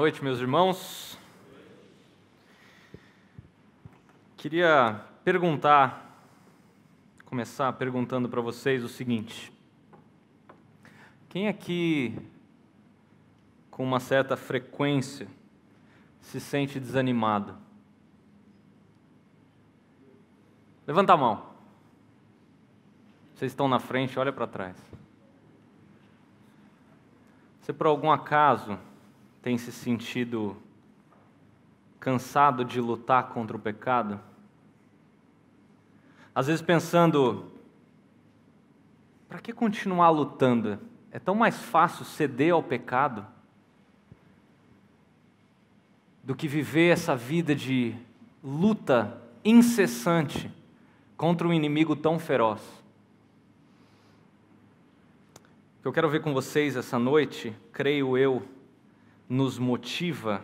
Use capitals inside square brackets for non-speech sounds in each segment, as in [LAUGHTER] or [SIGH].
Noite, meus irmãos. Queria perguntar, começar perguntando para vocês o seguinte: quem aqui, com uma certa frequência, se sente desanimado? Levanta a mão. Vocês estão na frente, olha para trás. Você por algum acaso tem se sentido cansado de lutar contra o pecado? Às vezes pensando, para que continuar lutando? É tão mais fácil ceder ao pecado do que viver essa vida de luta incessante contra um inimigo tão feroz. O que eu quero ver com vocês essa noite, creio eu, nos motiva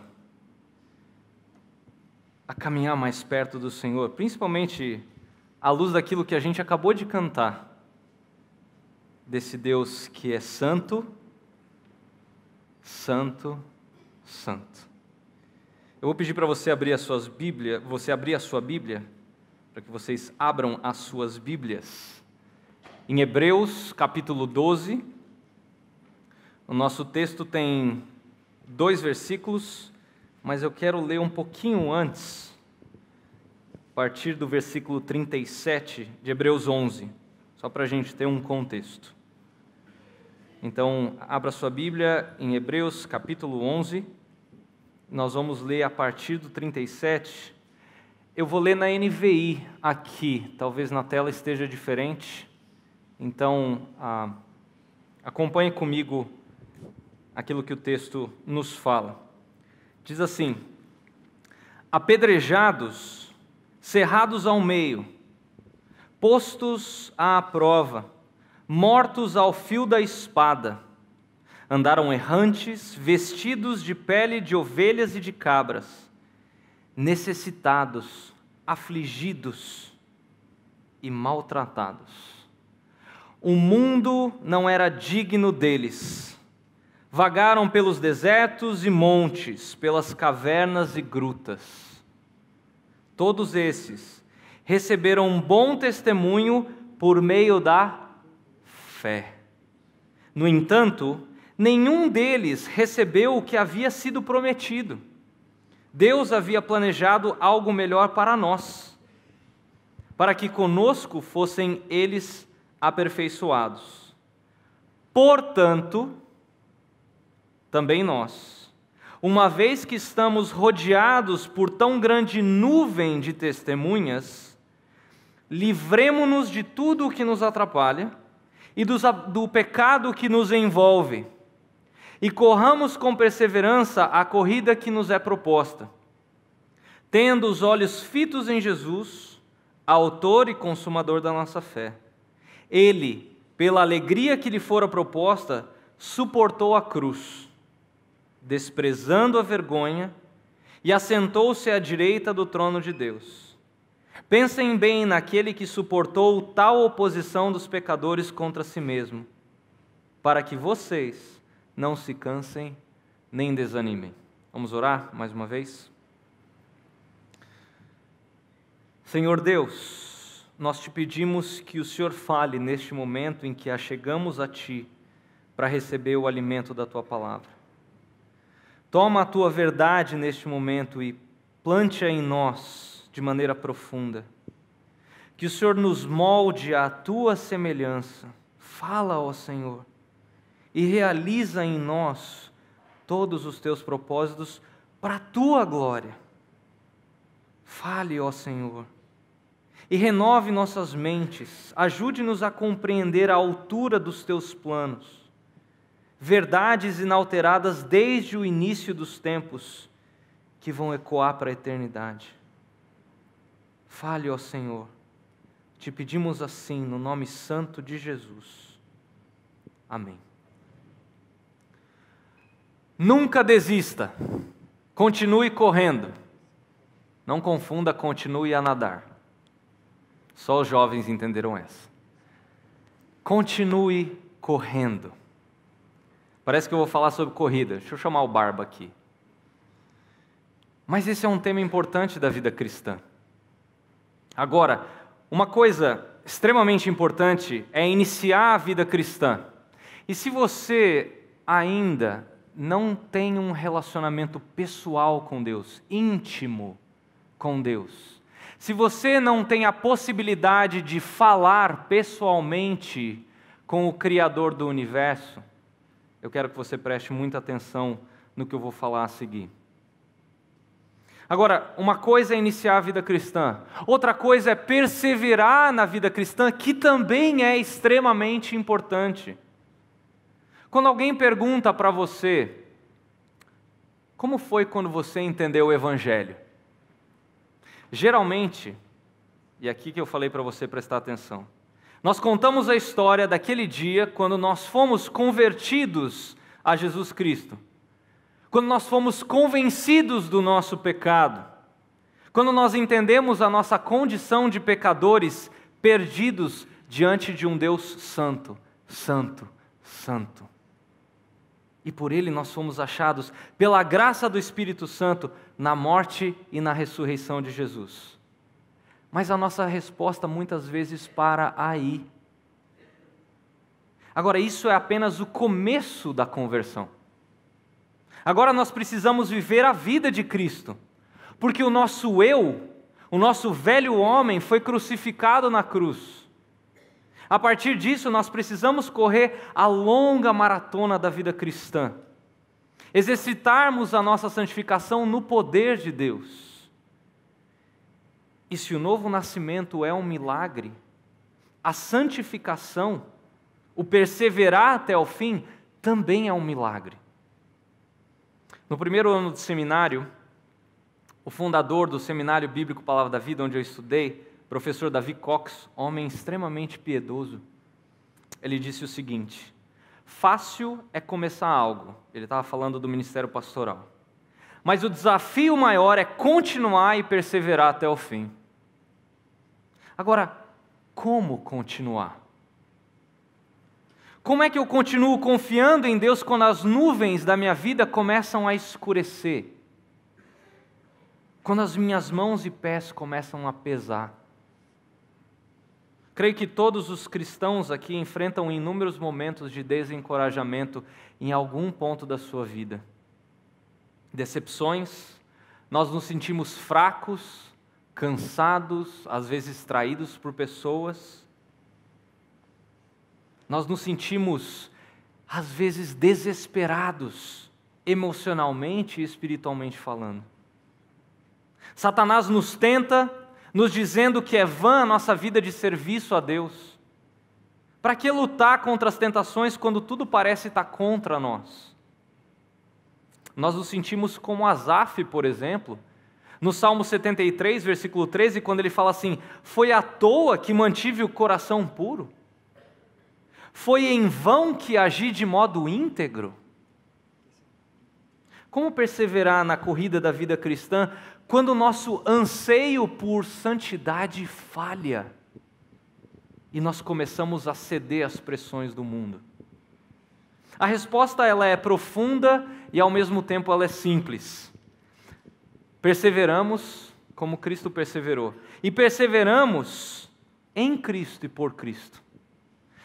a caminhar mais perto do Senhor, principalmente à luz daquilo que a gente acabou de cantar, desse Deus que é santo, santo, santo. Eu vou pedir para você abrir as suas Bíblias, você abrir a sua Bíblia, para que vocês abram as suas Bíblias. Em Hebreus, capítulo 12, o nosso texto tem dois versículos, mas eu quero ler um pouquinho antes, a partir do versículo 37 de Hebreus 11, só para a gente ter um contexto. Então, abra sua Bíblia em Hebreus capítulo 11, nós vamos ler a partir do 37. Eu vou ler na NVI aqui, talvez na tela esteja diferente, então ah, acompanhe comigo aquilo que o texto nos fala. Diz assim: apedrejados, cerrados ao meio, postos à prova, mortos ao fio da espada, andaram errantes, vestidos de pele de ovelhas e de cabras, necessitados, afligidos e maltratados. O mundo não era digno deles Vagaram pelos desertos e montes, pelas cavernas e grutas. Todos esses receberam um bom testemunho por meio da fé. No entanto, nenhum deles recebeu o que havia sido prometido. Deus havia planejado algo melhor para nós, para que conosco fossem eles aperfeiçoados. Portanto, também nós, uma vez que estamos rodeados por tão grande nuvem de testemunhas, livremo-nos de tudo o que nos atrapalha e do, do pecado que nos envolve, e corramos com perseverança a corrida que nos é proposta, tendo os olhos fitos em Jesus, autor e consumador da nossa fé. Ele, pela alegria que lhe fora proposta, suportou a cruz desprezando a vergonha, e assentou-se à direita do trono de Deus. Pensem bem naquele que suportou tal oposição dos pecadores contra si mesmo, para que vocês não se cansem nem desanimem. Vamos orar mais uma vez? Senhor Deus, nós te pedimos que o Senhor fale neste momento em que achegamos a Ti para receber o alimento da Tua palavra. Toma a tua verdade neste momento e plante-a em nós de maneira profunda. Que o Senhor nos molde à tua semelhança. Fala, ó Senhor, e realiza em nós todos os teus propósitos para a tua glória. Fale, ó Senhor, e renove nossas mentes, ajude-nos a compreender a altura dos teus planos verdades inalteradas desde o início dos tempos, que vão ecoar para a eternidade. Fale, ó Senhor, te pedimos assim, no nome santo de Jesus. Amém. Nunca desista, continue correndo. Não confunda, continue a nadar. Só os jovens entenderam essa. Continue correndo. Parece que eu vou falar sobre corrida. Deixa eu chamar o Barba aqui. Mas esse é um tema importante da vida cristã. Agora, uma coisa extremamente importante é iniciar a vida cristã. E se você ainda não tem um relacionamento pessoal com Deus, íntimo com Deus, se você não tem a possibilidade de falar pessoalmente com o Criador do universo, eu quero que você preste muita atenção no que eu vou falar a seguir. Agora, uma coisa é iniciar a vida cristã, outra coisa é perseverar na vida cristã, que também é extremamente importante. Quando alguém pergunta para você, como foi quando você entendeu o Evangelho? Geralmente, e é aqui que eu falei para você prestar atenção, nós contamos a história daquele dia quando nós fomos convertidos a Jesus Cristo quando nós fomos convencidos do nosso pecado, quando nós entendemos a nossa condição de pecadores perdidos diante de um Deus santo, santo, santo. E por ele nós fomos achados, pela graça do Espírito Santo, na morte e na ressurreição de Jesus. Mas a nossa resposta muitas vezes para aí. Agora, isso é apenas o começo da conversão. Agora nós precisamos viver a vida de Cristo, porque o nosso eu, o nosso velho homem, foi crucificado na cruz. A partir disso, nós precisamos correr a longa maratona da vida cristã, exercitarmos a nossa santificação no poder de Deus. E se o novo nascimento é um milagre, a santificação, o perseverar até o fim, também é um milagre. No primeiro ano de seminário, o fundador do Seminário Bíblico Palavra da Vida, onde eu estudei, professor Davi Cox, homem extremamente piedoso, ele disse o seguinte: fácil é começar algo. Ele estava falando do ministério pastoral. Mas o desafio maior é continuar e perseverar até o fim. Agora, como continuar? Como é que eu continuo confiando em Deus quando as nuvens da minha vida começam a escurecer? Quando as minhas mãos e pés começam a pesar? Creio que todos os cristãos aqui enfrentam inúmeros momentos de desencorajamento em algum ponto da sua vida. Decepções, nós nos sentimos fracos, cansados, às vezes traídos por pessoas nós nos sentimos, às vezes, desesperados, emocionalmente e espiritualmente falando. Satanás nos tenta, nos dizendo que é vã a nossa vida de serviço a Deus. Para que lutar contra as tentações quando tudo parece estar contra nós? Nós nos sentimos como Asaf, por exemplo, no Salmo 73, versículo 13, quando ele fala assim: Foi à toa que mantive o coração puro. Foi em vão que agi de modo íntegro? Como perseverar na corrida da vida cristã quando o nosso anseio por santidade falha e nós começamos a ceder às pressões do mundo? A resposta ela é profunda e ao mesmo tempo ela é simples. Perseveramos como Cristo perseverou. E perseveramos em Cristo e por Cristo.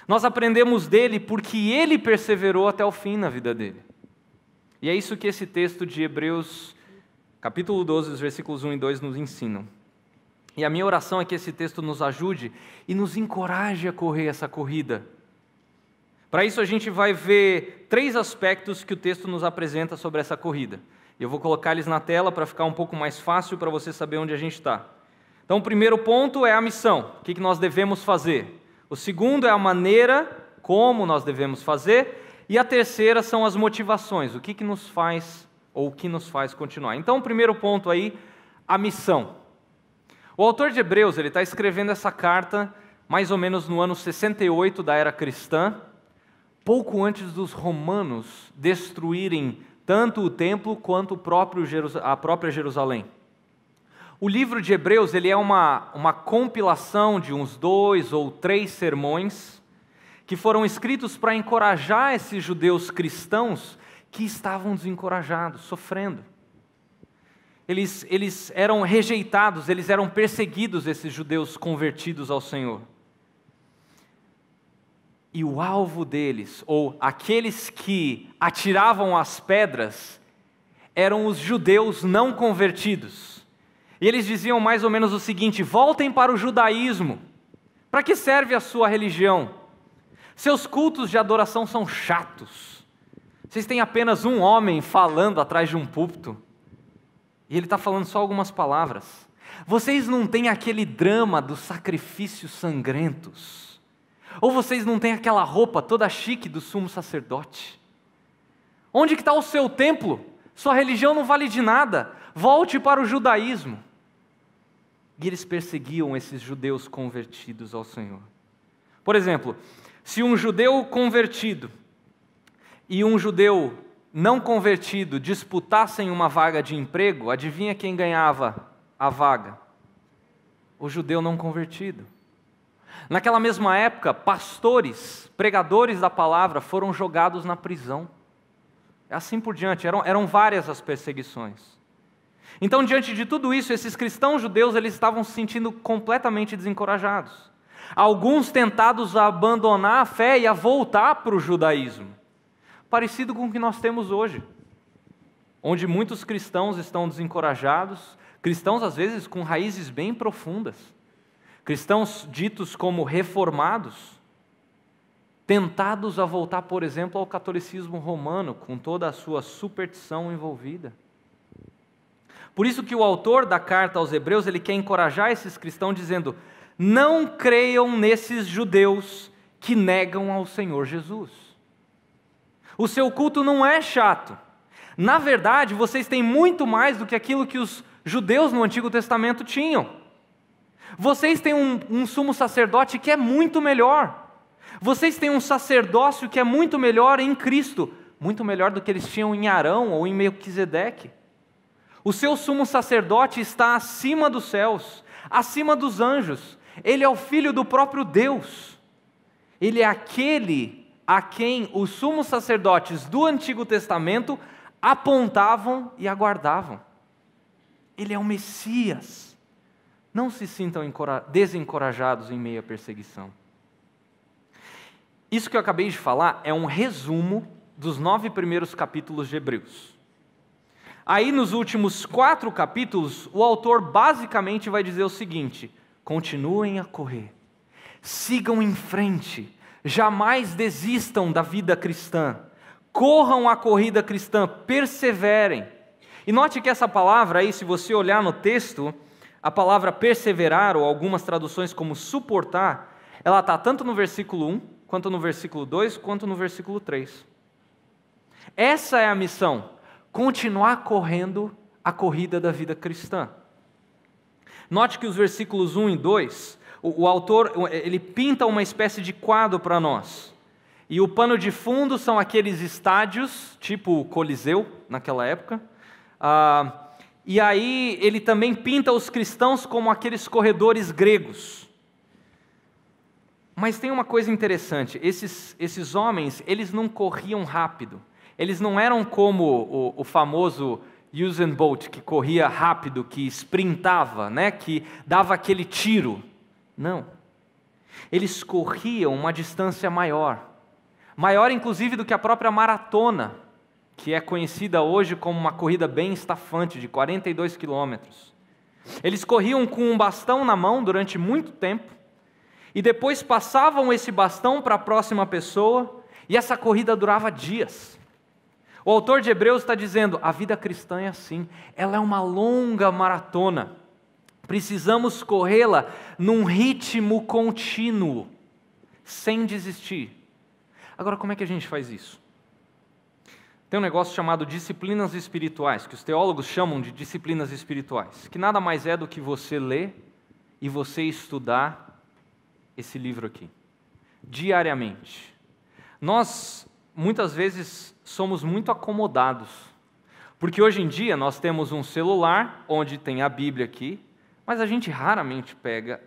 Nós aprendemos dele porque ele perseverou até o fim na vida dele. E é isso que esse texto de Hebreus, capítulo 12, os versículos 1 e 2 nos ensinam. E a minha oração é que esse texto nos ajude e nos encoraje a correr essa corrida. Para isso, a gente vai ver três aspectos que o texto nos apresenta sobre essa corrida. Eu vou colocar eles na tela para ficar um pouco mais fácil para você saber onde a gente está. Então, o primeiro ponto é a missão. O que nós devemos fazer? O segundo é a maneira como nós devemos fazer. E a terceira são as motivações, o que, que nos faz ou o que nos faz continuar. Então, o primeiro ponto aí, a missão. O autor de Hebreus ele está escrevendo essa carta mais ou menos no ano 68 da era cristã, pouco antes dos romanos destruírem tanto o templo quanto a própria Jerusalém. O livro de Hebreus ele é uma, uma compilação de uns dois ou três sermões que foram escritos para encorajar esses judeus cristãos que estavam desencorajados, sofrendo. eles, eles eram rejeitados, eles eram perseguidos, esses judeus convertidos ao Senhor. E o alvo deles, ou aqueles que atiravam as pedras, eram os judeus não convertidos. E eles diziam mais ou menos o seguinte: voltem para o judaísmo. Para que serve a sua religião? Seus cultos de adoração são chatos. Vocês têm apenas um homem falando atrás de um púlpito. E ele está falando só algumas palavras. Vocês não têm aquele drama dos sacrifícios sangrentos. Ou vocês não têm aquela roupa toda chique do sumo sacerdote. Onde está o seu templo? Sua religião não vale de nada. Volte para o judaísmo. E eles perseguiam esses judeus convertidos ao Senhor. Por exemplo, se um judeu convertido e um judeu não convertido disputassem uma vaga de emprego, adivinha quem ganhava a vaga? O judeu não convertido. Naquela mesma época, pastores, pregadores da palavra foram jogados na prisão. Assim por diante, eram, eram várias as perseguições. Então, diante de tudo isso, esses cristãos judeus eles estavam se sentindo completamente desencorajados. Alguns tentados a abandonar a fé e a voltar para o judaísmo parecido com o que nós temos hoje, onde muitos cristãos estão desencorajados, cristãos às vezes com raízes bem profundas, cristãos ditos como reformados, tentados a voltar, por exemplo, ao catolicismo romano, com toda a sua superstição envolvida. Por isso que o autor da carta aos Hebreus, ele quer encorajar esses cristãos dizendo: "Não creiam nesses judeus que negam ao Senhor Jesus. O seu culto não é chato. Na verdade, vocês têm muito mais do que aquilo que os judeus no Antigo Testamento tinham. Vocês têm um, um sumo sacerdote que é muito melhor. Vocês têm um sacerdócio que é muito melhor em Cristo, muito melhor do que eles tinham em Arão ou em Melquisedeque. O seu sumo sacerdote está acima dos céus, acima dos anjos. Ele é o filho do próprio Deus. Ele é aquele a quem os sumos sacerdotes do Antigo Testamento apontavam e aguardavam. Ele é o Messias. Não se sintam desencorajados em meio à perseguição. Isso que eu acabei de falar é um resumo dos nove primeiros capítulos de Hebreus. Aí, nos últimos quatro capítulos, o autor basicamente vai dizer o seguinte: continuem a correr, sigam em frente, jamais desistam da vida cristã, corram a corrida cristã, perseverem. E note que essa palavra aí, se você olhar no texto, a palavra perseverar, ou algumas traduções como suportar, ela está tanto no versículo 1, quanto no versículo 2, quanto no versículo 3. Essa é a missão, continuar correndo a corrida da vida cristã. Note que os versículos 1 e 2 o, o autor ele pinta uma espécie de quadro para nós. E o pano de fundo são aqueles estádios, tipo o Coliseu, naquela época. Ah, e aí ele também pinta os cristãos como aqueles corredores gregos. Mas tem uma coisa interessante: esses, esses homens, eles não corriam rápido. Eles não eram como o, o famoso Usain Bolt, que corria rápido, que sprintava, né? que dava aquele tiro. Não. Eles corriam uma distância maior, maior inclusive do que a própria maratona, que é conhecida hoje como uma corrida bem estafante de 42 quilômetros. Eles corriam com um bastão na mão durante muito tempo, e depois passavam esse bastão para a próxima pessoa, e essa corrida durava dias. O autor de Hebreus está dizendo: a vida cristã é assim, ela é uma longa maratona. Precisamos corrê-la num ritmo contínuo, sem desistir. Agora, como é que a gente faz isso? Tem um negócio chamado disciplinas espirituais, que os teólogos chamam de disciplinas espirituais, que nada mais é do que você ler e você estudar esse livro aqui, diariamente. Nós, muitas vezes, somos muito acomodados, porque hoje em dia nós temos um celular onde tem a Bíblia aqui, mas a gente raramente pega,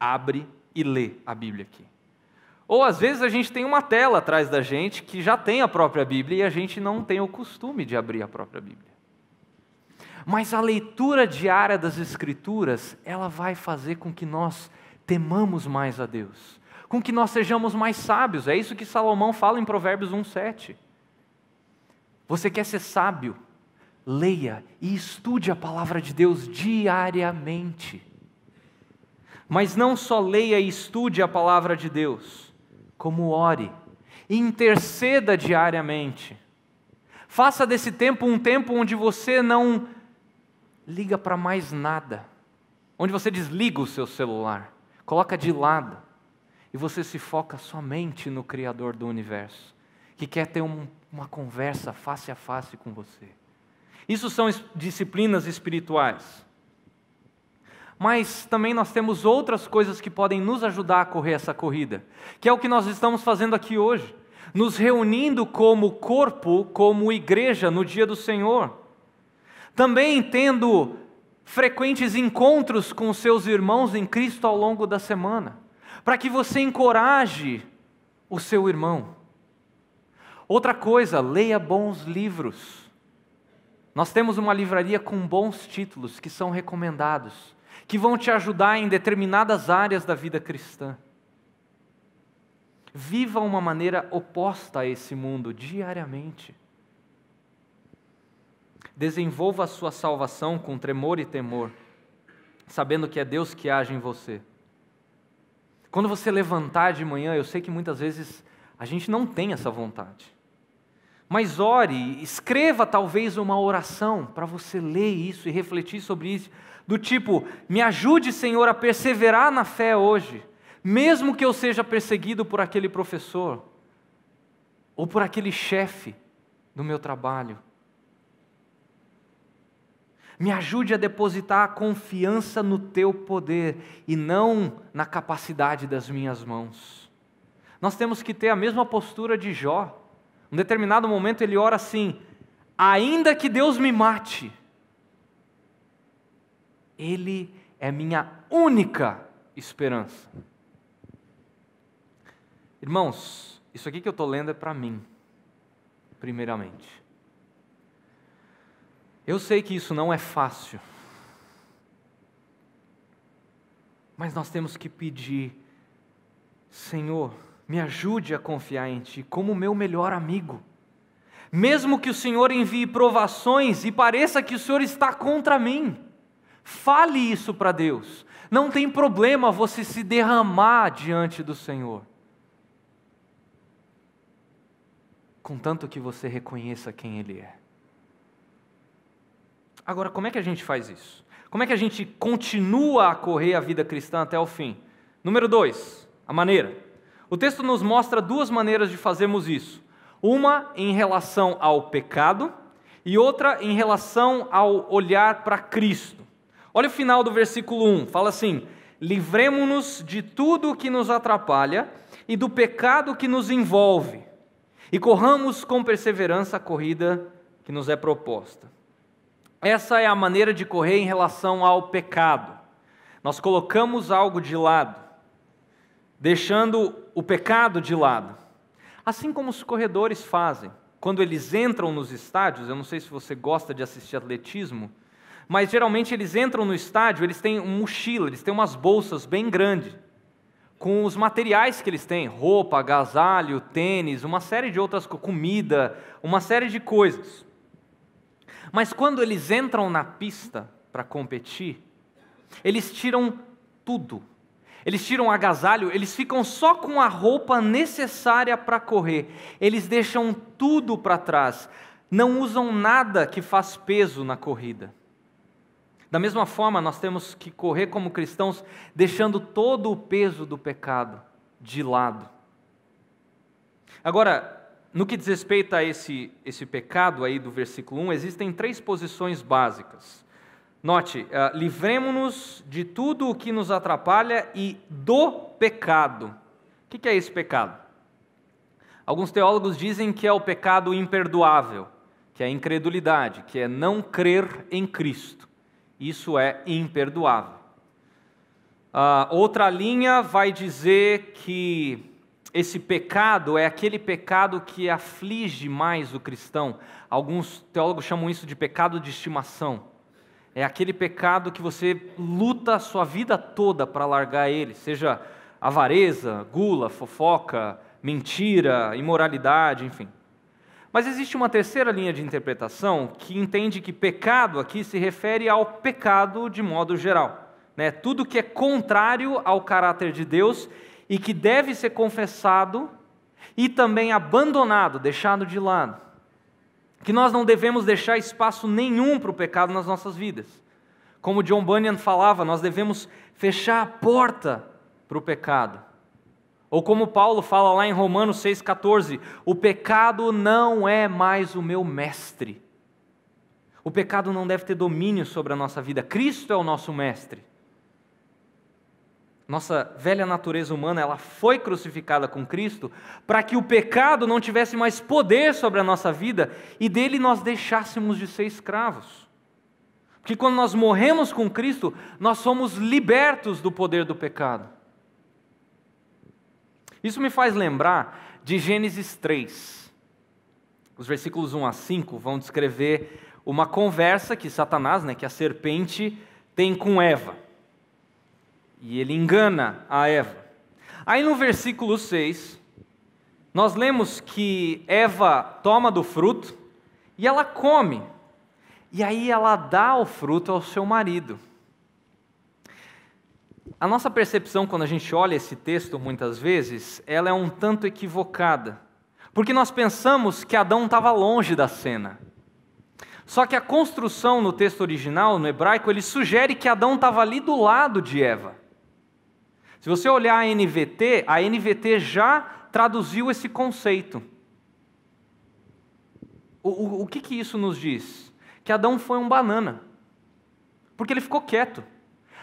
abre e lê a Bíblia aqui. Ou às vezes a gente tem uma tela atrás da gente que já tem a própria Bíblia e a gente não tem o costume de abrir a própria Bíblia. Mas a leitura diária das Escrituras, ela vai fazer com que nós temamos mais a Deus, com que nós sejamos mais sábios. É isso que Salomão fala em Provérbios 1,7. Você quer ser sábio? Leia e estude a palavra de Deus diariamente. Mas não só leia e estude a palavra de Deus, como ore interceda diariamente. Faça desse tempo um tempo onde você não liga para mais nada, onde você desliga o seu celular, coloca de lado e você se foca somente no Criador do universo, que quer ter um, uma conversa face a face com você. Isso são disciplinas espirituais. Mas também nós temos outras coisas que podem nos ajudar a correr essa corrida, que é o que nós estamos fazendo aqui hoje, nos reunindo como corpo, como igreja no dia do Senhor. Também tendo frequentes encontros com seus irmãos em Cristo ao longo da semana, para que você encoraje o seu irmão. Outra coisa, leia bons livros. Nós temos uma livraria com bons títulos que são recomendados que vão te ajudar em determinadas áreas da vida cristã. Viva uma maneira oposta a esse mundo diariamente. Desenvolva a sua salvação com tremor e temor, sabendo que é Deus que age em você. Quando você levantar de manhã, eu sei que muitas vezes a gente não tem essa vontade. Mas ore, escreva talvez uma oração para você ler isso e refletir sobre isso, do tipo: me ajude, Senhor, a perseverar na fé hoje, mesmo que eu seja perseguido por aquele professor, ou por aquele chefe do meu trabalho. Me ajude a depositar a confiança no teu poder e não na capacidade das minhas mãos. Nós temos que ter a mesma postura de Jó. Em um determinado momento ele ora assim: ainda que Deus me mate, ele é minha única esperança. Irmãos, isso aqui que eu estou lendo é para mim, primeiramente. Eu sei que isso não é fácil, mas nós temos que pedir, Senhor, me ajude a confiar em Ti como meu melhor amigo. Mesmo que o Senhor envie provações e pareça que o Senhor está contra mim, Fale isso para Deus. Não tem problema você se derramar diante do Senhor. Contanto que você reconheça quem Ele é. Agora, como é que a gente faz isso? Como é que a gente continua a correr a vida cristã até o fim? Número dois, a maneira. O texto nos mostra duas maneiras de fazermos isso. Uma em relação ao pecado e outra em relação ao olhar para Cristo. Olha o final do versículo 1, fala assim: livremos-nos de tudo que nos atrapalha e do pecado que nos envolve, e corramos com perseverança a corrida que nos é proposta. Essa é a maneira de correr em relação ao pecado. Nós colocamos algo de lado, deixando o pecado de lado. Assim como os corredores fazem. Quando eles entram nos estádios, eu não sei se você gosta de assistir atletismo, mas geralmente eles entram no estádio, eles têm uma mochila, eles têm umas bolsas bem grandes, com os materiais que eles têm, roupa, agasalho, tênis, uma série de outras comida, uma série de coisas. Mas quando eles entram na pista para competir, eles tiram tudo. Eles tiram o agasalho, eles ficam só com a roupa necessária para correr. Eles deixam tudo para trás. Não usam nada que faz peso na corrida. Da mesma forma, nós temos que correr como cristãos, deixando todo o peso do pecado de lado. Agora, no que diz respeito a esse, esse pecado aí do versículo 1, existem três posições básicas. Note, uh, livremos-nos de tudo o que nos atrapalha e do pecado. O que, que é esse pecado? Alguns teólogos dizem que é o pecado imperdoável, que é a incredulidade, que é não crer em Cristo. Isso é imperdoável. Uh, outra linha vai dizer que esse pecado é aquele pecado que aflige mais o cristão. Alguns teólogos chamam isso de pecado de estimação. É aquele pecado que você luta a sua vida toda para largar ele, seja avareza, gula, fofoca, mentira, imoralidade, enfim. Mas existe uma terceira linha de interpretação que entende que pecado aqui se refere ao pecado de modo geral. Né? Tudo que é contrário ao caráter de Deus e que deve ser confessado e também abandonado, deixado de lado. Que nós não devemos deixar espaço nenhum para o pecado nas nossas vidas. Como John Bunyan falava, nós devemos fechar a porta para o pecado. Ou como Paulo fala lá em Romanos 6,14: o pecado não é mais o meu mestre. O pecado não deve ter domínio sobre a nossa vida. Cristo é o nosso mestre. Nossa velha natureza humana, ela foi crucificada com Cristo para que o pecado não tivesse mais poder sobre a nossa vida e dele nós deixássemos de ser escravos. Porque quando nós morremos com Cristo, nós somos libertos do poder do pecado. Isso me faz lembrar de Gênesis 3. Os versículos 1 a 5 vão descrever uma conversa que Satanás, né, que a serpente, tem com Eva. E ele engana a Eva. Aí no versículo 6, nós lemos que Eva toma do fruto e ela come. E aí ela dá o fruto ao seu marido. A nossa percepção quando a gente olha esse texto muitas vezes, ela é um tanto equivocada. Porque nós pensamos que Adão estava longe da cena. Só que a construção no texto original, no hebraico, ele sugere que Adão estava ali do lado de Eva. Se você olhar a NVT, a NVT já traduziu esse conceito. O, o, o que, que isso nos diz? Que Adão foi um banana. Porque ele ficou quieto.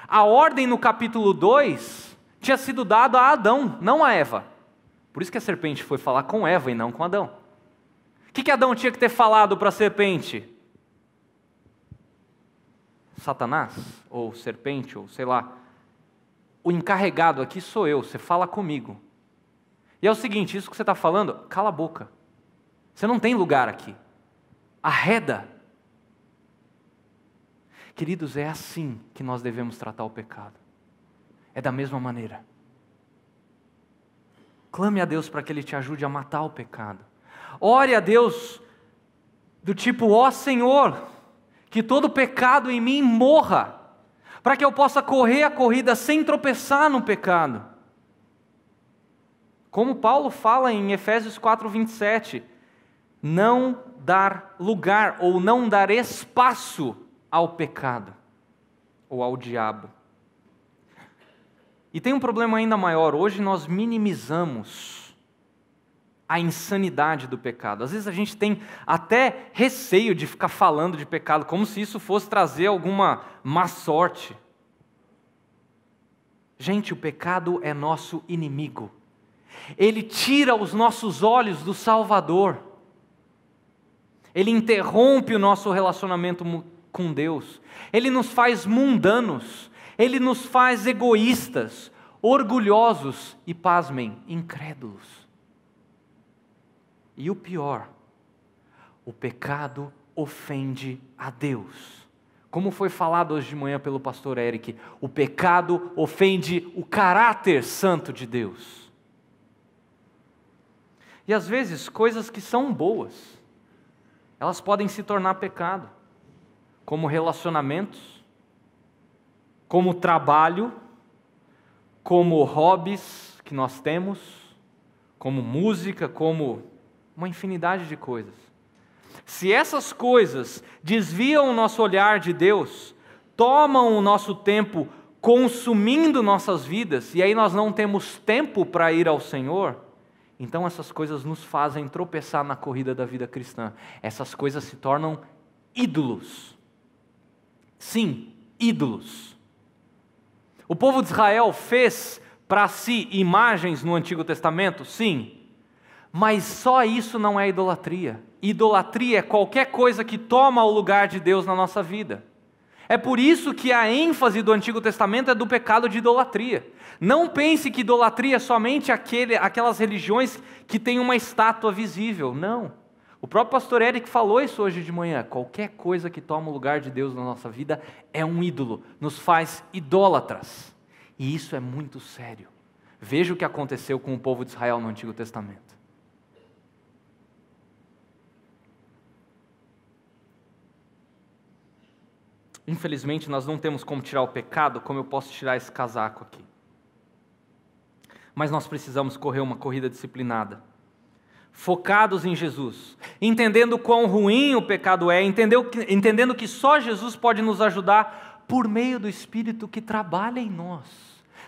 A ordem no capítulo 2 tinha sido dada a Adão, não a Eva. Por isso que a serpente foi falar com Eva e não com Adão. O que, que Adão tinha que ter falado para a serpente? Satanás, ou serpente, ou sei lá. O encarregado aqui sou eu, você fala comigo. E é o seguinte: isso que você está falando, cala a boca. Você não tem lugar aqui. Arreda. Queridos, é assim que nós devemos tratar o pecado. É da mesma maneira. Clame a Deus para que Ele te ajude a matar o pecado. Ore a Deus do tipo, ó oh, Senhor, que todo pecado em mim morra, para que eu possa correr a corrida sem tropeçar no pecado. Como Paulo fala em Efésios 4, 27, não dar lugar ou não dar espaço ao pecado ou ao diabo. E tem um problema ainda maior. Hoje nós minimizamos a insanidade do pecado. Às vezes a gente tem até receio de ficar falando de pecado, como se isso fosse trazer alguma má sorte. Gente, o pecado é nosso inimigo. Ele tira os nossos olhos do Salvador. Ele interrompe o nosso relacionamento com Deus. Ele nos faz mundanos, ele nos faz egoístas, orgulhosos e, pasmem, incrédulos. E o pior, o pecado ofende a Deus. Como foi falado hoje de manhã pelo pastor Eric, o pecado ofende o caráter santo de Deus. E às vezes, coisas que são boas, elas podem se tornar pecado como relacionamentos, como trabalho, como hobbies que nós temos, como música, como uma infinidade de coisas. Se essas coisas desviam o nosso olhar de Deus, tomam o nosso tempo consumindo nossas vidas, e aí nós não temos tempo para ir ao Senhor, então essas coisas nos fazem tropeçar na corrida da vida cristã. Essas coisas se tornam ídolos. Sim, ídolos. O povo de Israel fez para si imagens no Antigo Testamento? Sim. Mas só isso não é idolatria. Idolatria é qualquer coisa que toma o lugar de Deus na nossa vida. É por isso que a ênfase do Antigo Testamento é do pecado de idolatria. Não pense que idolatria é somente aquele, aquelas religiões que têm uma estátua visível. Não. O próprio pastor Eric falou isso hoje de manhã. Qualquer coisa que toma o lugar de Deus na nossa vida é um ídolo, nos faz idólatras. E isso é muito sério. Veja o que aconteceu com o povo de Israel no Antigo Testamento. Infelizmente, nós não temos como tirar o pecado como eu posso tirar esse casaco aqui. Mas nós precisamos correr uma corrida disciplinada focados em Jesus, entendendo quão ruim o pecado é, entendendo que só Jesus pode nos ajudar por meio do Espírito que trabalha em nós.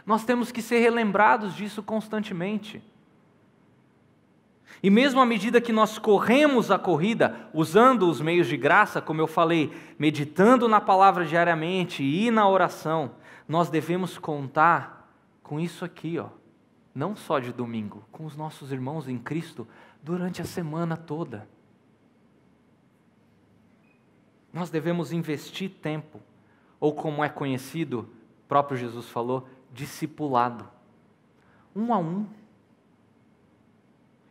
Nós temos que ser relembrados disso constantemente. E mesmo à medida que nós corremos a corrida, usando os meios de graça, como eu falei, meditando na palavra diariamente e na oração, nós devemos contar com isso aqui, ó, não só de domingo, com os nossos irmãos em Cristo durante a semana toda. Nós devemos investir tempo, ou como é conhecido, próprio Jesus falou, discipulado, um a um,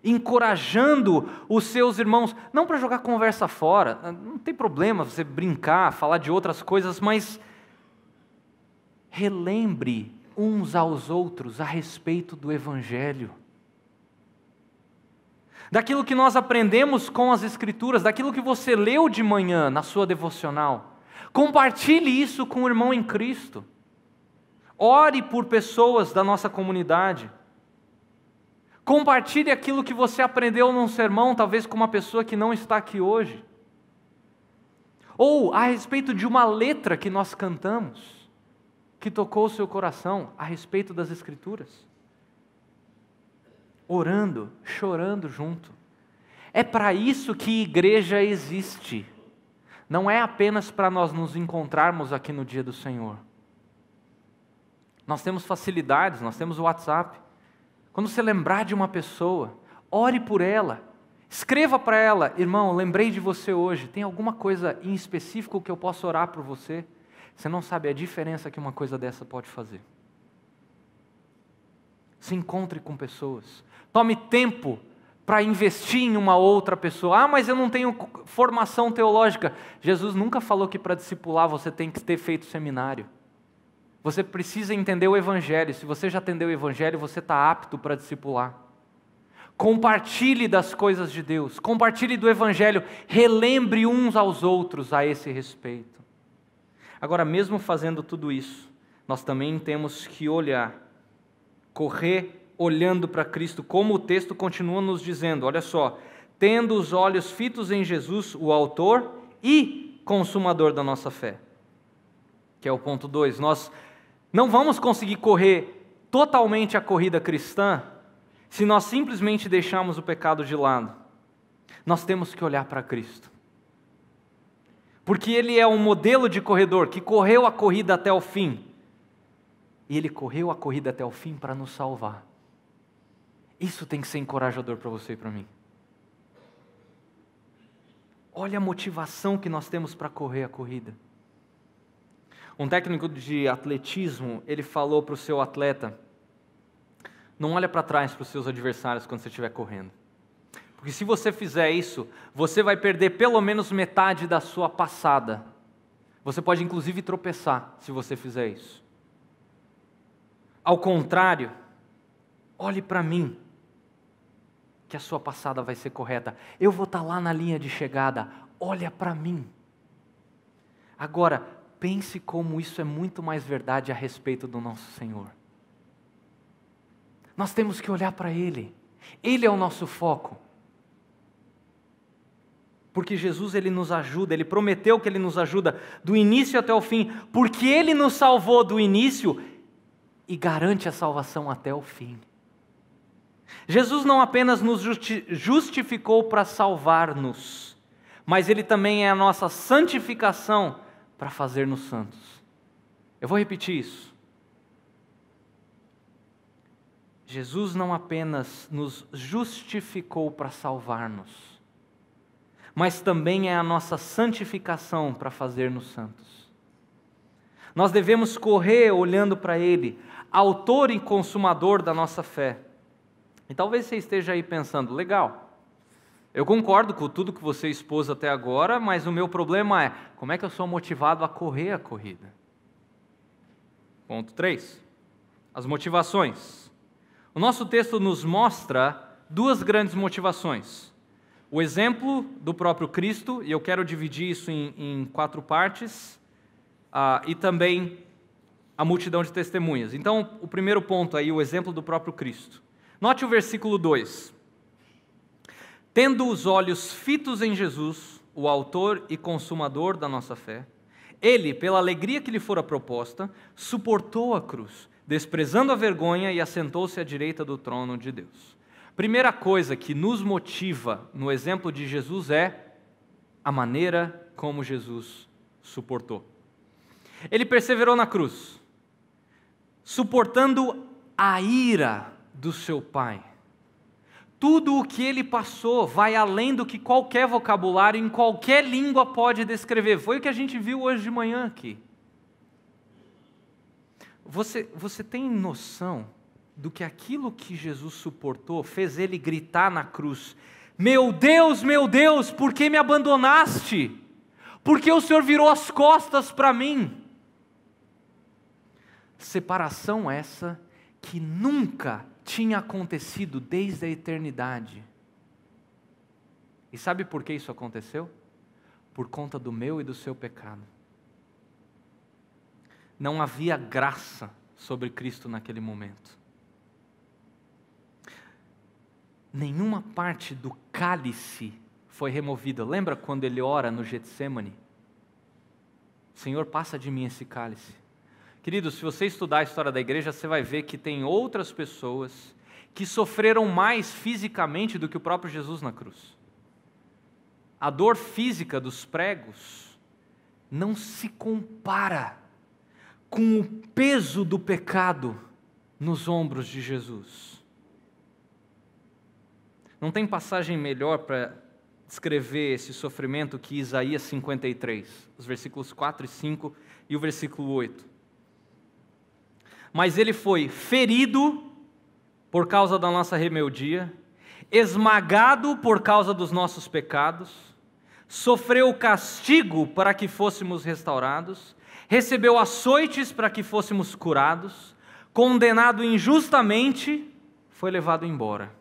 encorajando os seus irmãos, não para jogar conversa fora, não tem problema você brincar, falar de outras coisas, mas relembre uns aos outros a respeito do Evangelho daquilo que nós aprendemos com as Escrituras, daquilo que você leu de manhã na sua devocional. Compartilhe isso com o irmão em Cristo. Ore por pessoas da nossa comunidade. Compartilhe aquilo que você aprendeu num sermão, talvez com uma pessoa que não está aqui hoje. Ou a respeito de uma letra que nós cantamos, que tocou o seu coração a respeito das Escrituras orando, chorando junto. É para isso que igreja existe. Não é apenas para nós nos encontrarmos aqui no dia do Senhor. Nós temos facilidades, nós temos o WhatsApp. Quando você lembrar de uma pessoa, ore por ela. Escreva para ela, irmão, lembrei de você hoje. Tem alguma coisa em específico que eu possa orar por você? Você não sabe a diferença que uma coisa dessa pode fazer. Se encontre com pessoas. Tome tempo para investir em uma outra pessoa. Ah, mas eu não tenho formação teológica. Jesus nunca falou que para discipular você tem que ter feito seminário. Você precisa entender o Evangelho. Se você já entendeu o Evangelho, você está apto para discipular. Compartilhe das coisas de Deus, compartilhe do Evangelho, relembre uns aos outros a esse respeito. Agora, mesmo fazendo tudo isso, nós também temos que olhar, correr olhando para Cristo, como o texto continua nos dizendo, olha só, tendo os olhos fitos em Jesus, o autor e consumador da nossa fé. Que é o ponto 2. Nós não vamos conseguir correr totalmente a corrida cristã se nós simplesmente deixarmos o pecado de lado. Nós temos que olhar para Cristo. Porque ele é um modelo de corredor que correu a corrida até o fim. E ele correu a corrida até o fim para nos salvar. Isso tem que ser encorajador para você e para mim. Olha a motivação que nós temos para correr a corrida. Um técnico de atletismo, ele falou para o seu atleta: não olha para trás para os seus adversários quando você estiver correndo. Porque se você fizer isso, você vai perder pelo menos metade da sua passada. Você pode inclusive tropeçar se você fizer isso. Ao contrário, olhe para mim que a sua passada vai ser correta. Eu vou estar lá na linha de chegada. Olha para mim. Agora, pense como isso é muito mais verdade a respeito do nosso Senhor. Nós temos que olhar para Ele. Ele é o nosso foco. Porque Jesus ele nos ajuda, ele prometeu que ele nos ajuda do início até o fim, porque ele nos salvou do início e garante a salvação até o fim. Jesus não apenas nos justificou para salvar-nos, mas Ele também é a nossa santificação para fazer-nos santos. Eu vou repetir isso. Jesus não apenas nos justificou para salvar-nos, mas também é a nossa santificação para fazer-nos santos. Nós devemos correr olhando para Ele, autor e consumador da nossa fé e talvez você esteja aí pensando, legal, Eu concordo com tudo que você expôs até agora, mas o meu problema é como é que eu sou motivado a correr a corrida? Ponto 3. As motivações. O nosso texto nos mostra duas grandes motivações. O exemplo do próprio Cristo, e eu quero dividir isso em, em quatro partes, uh, e também a multidão de testemunhas. Então, o primeiro ponto aí, o exemplo do próprio Cristo. Note o versículo 2. Tendo os olhos fitos em Jesus, o Autor e Consumador da nossa fé, ele, pela alegria que lhe fora proposta, suportou a cruz, desprezando a vergonha e assentou-se à direita do trono de Deus. Primeira coisa que nos motiva no exemplo de Jesus é a maneira como Jesus suportou. Ele perseverou na cruz, suportando a ira do seu pai tudo o que ele passou vai além do que qualquer vocabulário em qualquer língua pode descrever. Foi o que a gente viu hoje de manhã aqui. Você, você tem noção do que aquilo que Jesus suportou fez ele gritar na cruz: Meu Deus, meu Deus, por que me abandonaste? Por que o Senhor virou as costas para mim? Separação essa que nunca tinha acontecido desde a eternidade. E sabe por que isso aconteceu? Por conta do meu e do seu pecado. Não havia graça sobre Cristo naquele momento. Nenhuma parte do cálice foi removida. Lembra quando ele ora no Getsemane? Senhor, passa de mim esse cálice. Queridos, se você estudar a história da igreja, você vai ver que tem outras pessoas que sofreram mais fisicamente do que o próprio Jesus na cruz. A dor física dos pregos não se compara com o peso do pecado nos ombros de Jesus. Não tem passagem melhor para descrever esse sofrimento que Isaías 53, os versículos 4 e 5 e o versículo 8 mas ele foi ferido por causa da nossa rebeldia, esmagado por causa dos nossos pecados, sofreu castigo para que fôssemos restaurados, recebeu açoites para que fôssemos curados, condenado injustamente, foi levado embora.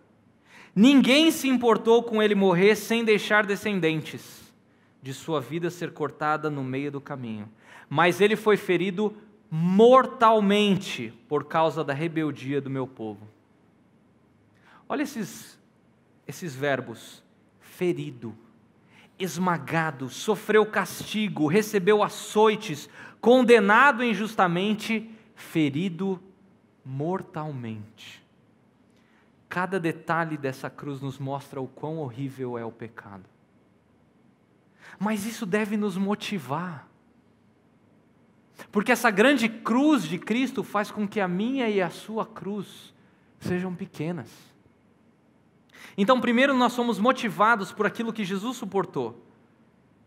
Ninguém se importou com ele morrer sem deixar descendentes, de sua vida ser cortada no meio do caminho. Mas ele foi ferido mortalmente por causa da rebeldia do meu povo. Olha esses, esses verbos: ferido, esmagado, sofreu castigo, recebeu açoites, condenado injustamente, ferido mortalmente. Cada detalhe dessa cruz nos mostra o quão horrível é o pecado. Mas isso deve nos motivar porque essa grande cruz de Cristo faz com que a minha e a sua cruz sejam pequenas. Então, primeiro, nós somos motivados por aquilo que Jesus suportou.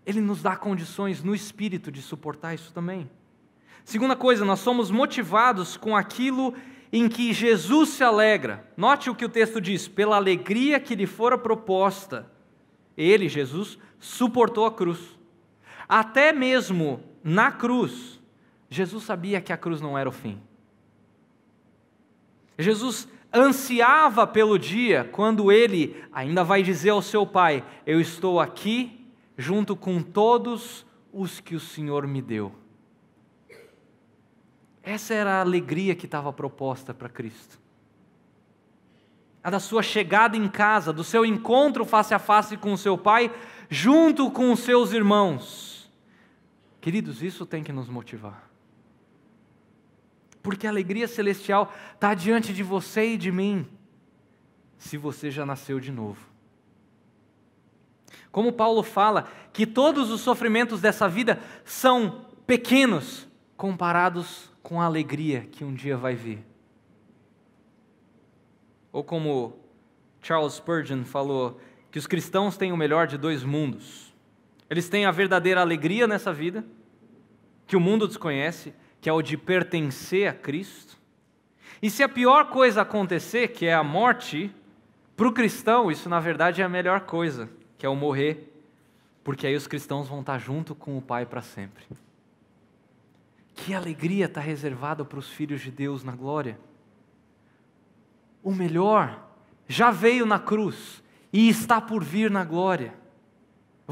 Ele nos dá condições no espírito de suportar isso também. Segunda coisa, nós somos motivados com aquilo em que Jesus se alegra. Note o que o texto diz: pela alegria que lhe fora proposta, ele, Jesus, suportou a cruz. Até mesmo na cruz, Jesus sabia que a cruz não era o fim. Jesus ansiava pelo dia quando ele ainda vai dizer ao seu pai: Eu estou aqui junto com todos os que o Senhor me deu. Essa era a alegria que estava proposta para Cristo. A da sua chegada em casa, do seu encontro face a face com o seu pai, junto com os seus irmãos. Queridos, isso tem que nos motivar porque a alegria celestial está diante de você e de mim, se você já nasceu de novo. Como Paulo fala que todos os sofrimentos dessa vida são pequenos comparados com a alegria que um dia vai vir. Ou como Charles Spurgeon falou, que os cristãos têm o melhor de dois mundos. Eles têm a verdadeira alegria nessa vida, que o mundo desconhece, que é o de pertencer a Cristo. E se a pior coisa acontecer, que é a morte, Para o cristão, isso na verdade é a melhor coisa, que é o morrer, porque aí os cristãos vão estar junto com o Pai para sempre. Que alegria está reservada para os filhos de Deus na glória. O melhor já veio na cruz e está por vir na glória.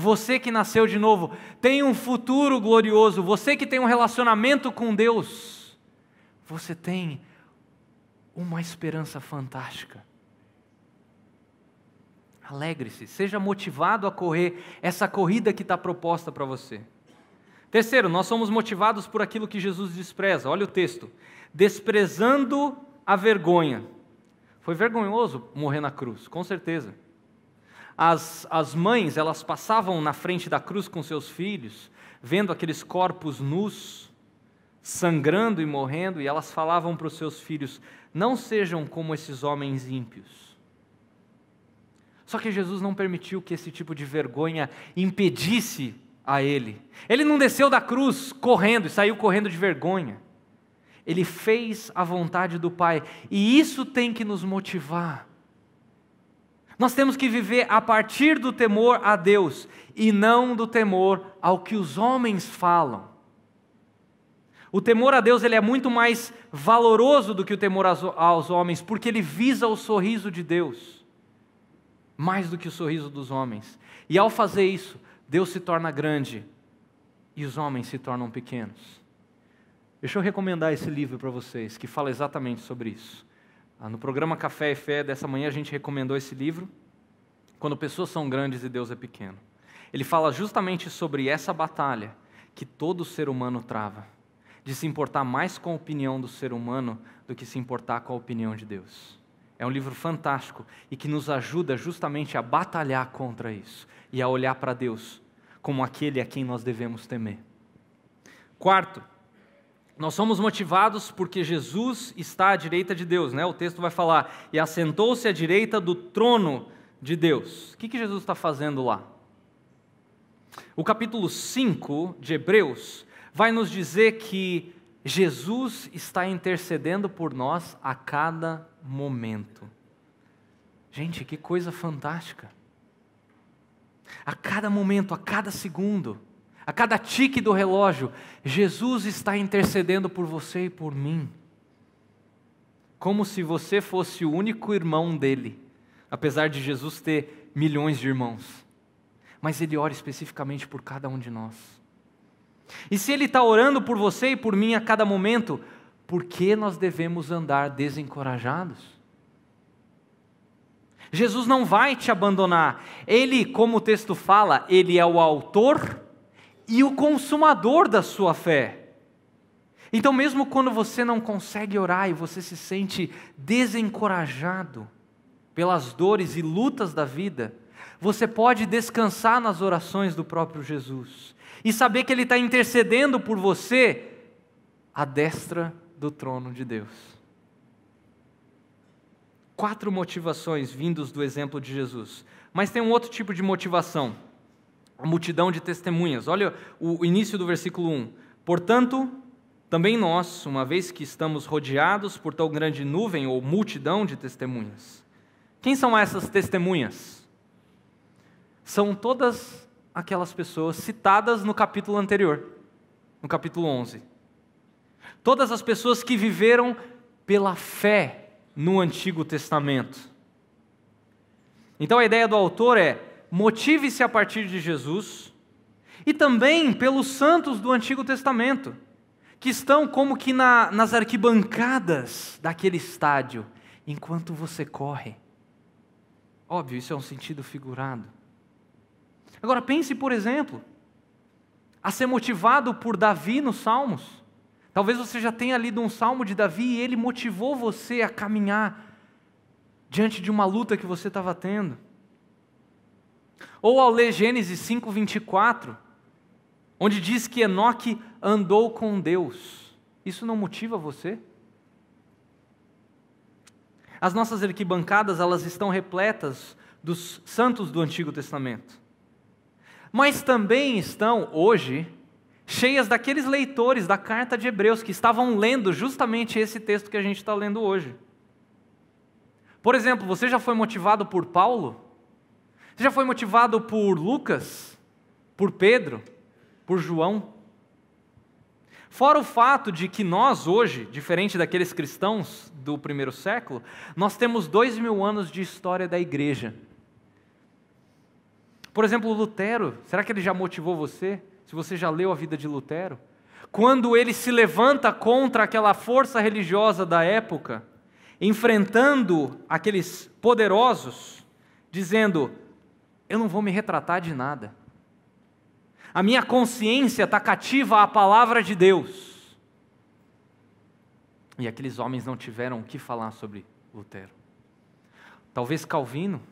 Você que nasceu de novo tem um futuro glorioso. Você que tem um relacionamento com Deus, você tem uma esperança fantástica. Alegre-se, seja motivado a correr essa corrida que está proposta para você. Terceiro, nós somos motivados por aquilo que Jesus despreza. Olha o texto: desprezando a vergonha. Foi vergonhoso morrer na cruz, com certeza. As, as mães, elas passavam na frente da cruz com seus filhos, vendo aqueles corpos nus, sangrando e morrendo, e elas falavam para os seus filhos: Não sejam como esses homens ímpios. Só que Jesus não permitiu que esse tipo de vergonha impedisse a ele. Ele não desceu da cruz correndo e saiu correndo de vergonha. Ele fez a vontade do Pai, e isso tem que nos motivar. Nós temos que viver a partir do temor a Deus e não do temor ao que os homens falam. O temor a Deus ele é muito mais valoroso do que o temor aos homens, porque ele visa o sorriso de Deus, mais do que o sorriso dos homens. E ao fazer isso, Deus se torna grande e os homens se tornam pequenos. Deixa eu recomendar esse livro para vocês, que fala exatamente sobre isso. Ah, no programa Café e Fé dessa manhã a gente recomendou esse livro, Quando Pessoas São Grandes e Deus é Pequeno. Ele fala justamente sobre essa batalha que todo ser humano trava, de se importar mais com a opinião do ser humano do que se importar com a opinião de Deus. É um livro fantástico e que nos ajuda justamente a batalhar contra isso e a olhar para Deus como aquele a quem nós devemos temer. Quarto, nós somos motivados porque Jesus está à direita de Deus, né? O texto vai falar, e assentou-se à direita do trono de Deus. O que, que Jesus está fazendo lá? O capítulo 5 de Hebreus vai nos dizer que Jesus está intercedendo por nós a cada momento. Gente, que coisa fantástica! A cada momento, a cada segundo a cada tique do relógio, Jesus está intercedendo por você e por mim. Como se você fosse o único irmão dele, apesar de Jesus ter milhões de irmãos. Mas ele ora especificamente por cada um de nós. E se ele está orando por você e por mim a cada momento, por que nós devemos andar desencorajados? Jesus não vai te abandonar. Ele, como o texto fala, ele é o autor e o consumador da sua fé. Então, mesmo quando você não consegue orar e você se sente desencorajado pelas dores e lutas da vida, você pode descansar nas orações do próprio Jesus e saber que Ele está intercedendo por você à destra do trono de Deus. Quatro motivações vindos do exemplo de Jesus. Mas tem um outro tipo de motivação a multidão de testemunhas. Olha o início do versículo 1. Portanto, também nós, uma vez que estamos rodeados por tão grande nuvem ou multidão de testemunhas. Quem são essas testemunhas? São todas aquelas pessoas citadas no capítulo anterior, no capítulo 11. Todas as pessoas que viveram pela fé no Antigo Testamento. Então a ideia do autor é motive-se a partir de Jesus e também pelos santos do Antigo Testamento, que estão como que na, nas arquibancadas daquele estádio, enquanto você corre. Óbvio, isso é um sentido figurado. Agora pense, por exemplo, a ser motivado por Davi nos Salmos. Talvez você já tenha lido um salmo de Davi e ele motivou você a caminhar diante de uma luta que você estava tendo. Ou ao ler Gênesis 5:24, onde diz que Enoque andou com Deus. Isso não motiva você? As nossas arquibancadas, elas estão repletas dos santos do Antigo Testamento. Mas também estão hoje cheias daqueles leitores da carta de Hebreus que estavam lendo justamente esse texto que a gente está lendo hoje. Por exemplo, você já foi motivado por Paulo? Você já foi motivado por Lucas? Por Pedro? Por João? Fora o fato de que nós hoje, diferente daqueles cristãos do primeiro século, nós temos dois mil anos de história da igreja. Por exemplo, Lutero, será que ele já motivou você? Se você já leu a vida de Lutero? Quando ele se levanta contra aquela força religiosa da época, enfrentando aqueles poderosos, dizendo: Eu não vou me retratar de nada. A minha consciência está cativa à palavra de Deus. E aqueles homens não tiveram o que falar sobre Lutero. Talvez Calvino,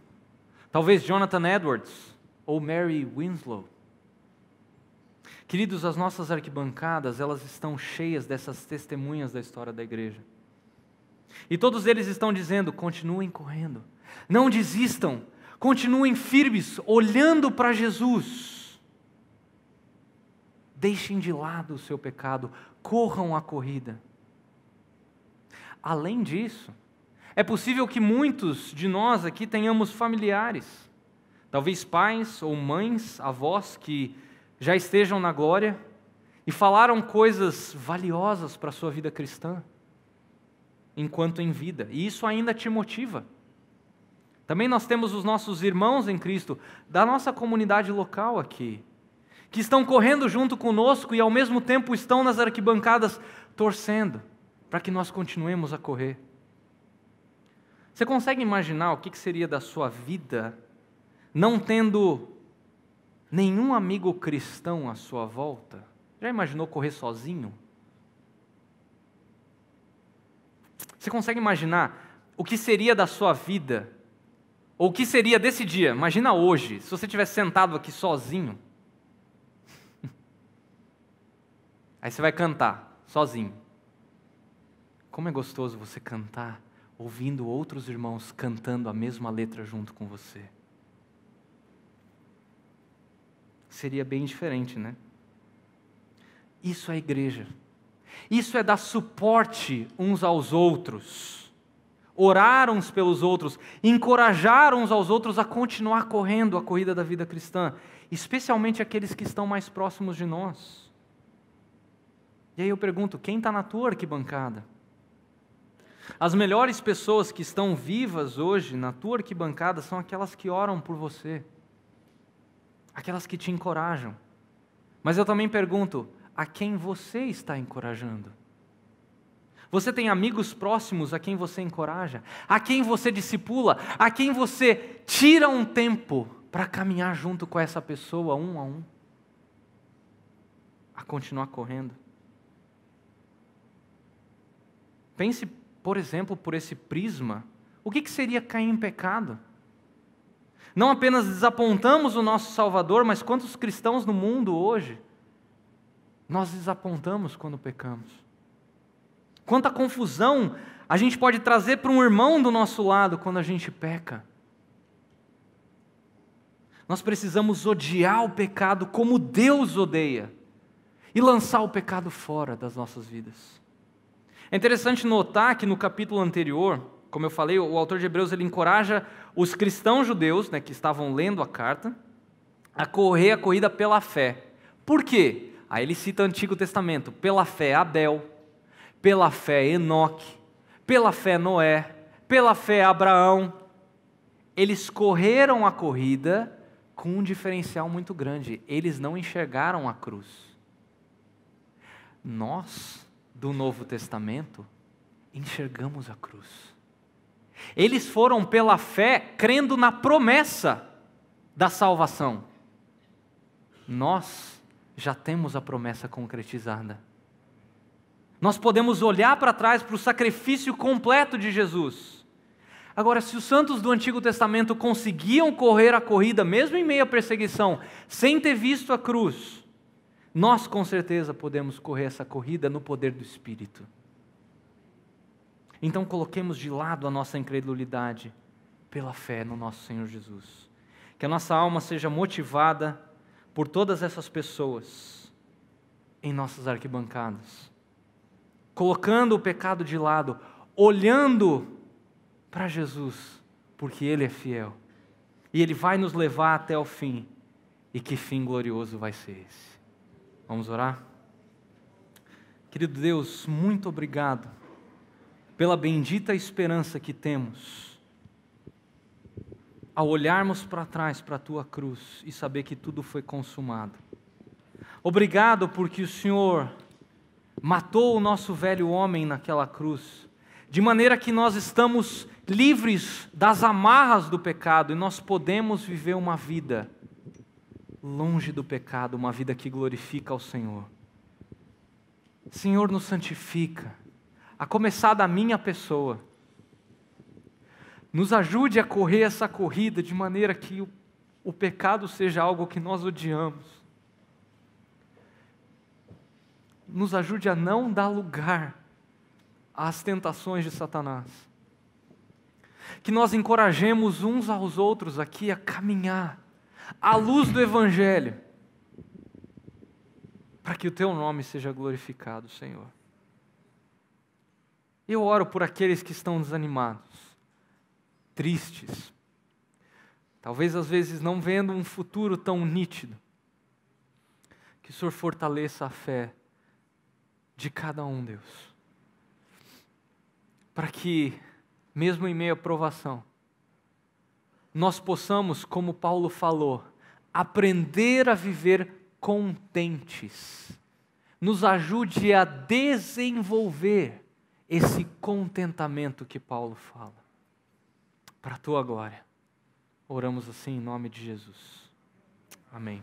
talvez Jonathan Edwards ou Mary Winslow. Queridos, as nossas arquibancadas, elas estão cheias dessas testemunhas da história da igreja. E todos eles estão dizendo: continuem correndo, não desistam, continuem firmes, olhando para Jesus. Deixem de lado o seu pecado, corram a corrida. Além disso, é possível que muitos de nós aqui tenhamos familiares, talvez pais ou mães, avós que já estejam na glória e falaram coisas valiosas para a sua vida cristã enquanto em vida, e isso ainda te motiva. Também nós temos os nossos irmãos em Cristo da nossa comunidade local aqui, que estão correndo junto conosco e ao mesmo tempo estão nas arquibancadas torcendo para que nós continuemos a correr. Você consegue imaginar o que seria da sua vida não tendo nenhum amigo cristão à sua volta? Já imaginou correr sozinho? Você consegue imaginar o que seria da sua vida? Ou o que seria desse dia? Imagina hoje, se você tivesse sentado aqui sozinho. [LAUGHS] Aí você vai cantar, sozinho. Como é gostoso você cantar, ouvindo outros irmãos cantando a mesma letra junto com você. seria bem diferente, né? Isso é igreja. Isso é dar suporte uns aos outros, orar uns pelos outros, encorajar uns aos outros a continuar correndo a corrida da vida cristã, especialmente aqueles que estão mais próximos de nós. E aí eu pergunto: quem está na tua arquibancada? As melhores pessoas que estão vivas hoje na tua arquibancada são aquelas que oram por você aquelas que te encorajam. Mas eu também pergunto: a quem você está encorajando? Você tem amigos próximos a quem você encoraja, a quem você discipula, a quem você tira um tempo para caminhar junto com essa pessoa um a um, a continuar correndo. Pense, por exemplo, por esse prisma: o que seria cair em pecado? Não apenas desapontamos o nosso Salvador, mas quantos cristãos no mundo hoje nós desapontamos quando pecamos? Quanta confusão a gente pode trazer para um irmão do nosso lado quando a gente peca? Nós precisamos odiar o pecado como Deus odeia e lançar o pecado fora das nossas vidas. É interessante notar que no capítulo anterior, como eu falei, o autor de Hebreus ele encoraja os cristãos judeus, né, que estavam lendo a carta, a correr a corrida pela fé. Por quê? Aí ele cita o Antigo Testamento: pela fé Abel, pela fé Enoque, pela fé Noé, pela fé Abraão. Eles correram a corrida com um diferencial muito grande: eles não enxergaram a cruz. Nós, do Novo Testamento, enxergamos a cruz. Eles foram pela fé crendo na promessa da salvação. Nós já temos a promessa concretizada. Nós podemos olhar para trás para o sacrifício completo de Jesus. Agora, se os santos do Antigo Testamento conseguiam correr a corrida, mesmo em meio à perseguição, sem ter visto a cruz, nós com certeza podemos correr essa corrida no poder do Espírito. Então coloquemos de lado a nossa incredulidade pela fé no nosso Senhor Jesus. Que a nossa alma seja motivada por todas essas pessoas em nossas arquibancadas, colocando o pecado de lado, olhando para Jesus, porque Ele é fiel. E Ele vai nos levar até o fim. E que fim glorioso vai ser esse? Vamos orar? Querido Deus, muito obrigado pela bendita esperança que temos ao olharmos para trás para a tua cruz e saber que tudo foi consumado. Obrigado porque o Senhor matou o nosso velho homem naquela cruz, de maneira que nós estamos livres das amarras do pecado e nós podemos viver uma vida longe do pecado, uma vida que glorifica ao Senhor. Senhor, nos santifica, a começar da minha pessoa. Nos ajude a correr essa corrida de maneira que o, o pecado seja algo que nós odiamos. Nos ajude a não dar lugar às tentações de Satanás. Que nós encorajemos uns aos outros aqui a caminhar à luz do Evangelho, para que o teu nome seja glorificado, Senhor. Eu oro por aqueles que estão desanimados, tristes, talvez às vezes não vendo um futuro tão nítido. Que o Senhor fortaleça a fé de cada um, Deus. Para que, mesmo em meio à provação, nós possamos, como Paulo falou, aprender a viver contentes. Nos ajude a desenvolver esse contentamento que Paulo fala. Para a tua glória. Oramos assim em nome de Jesus. Amém.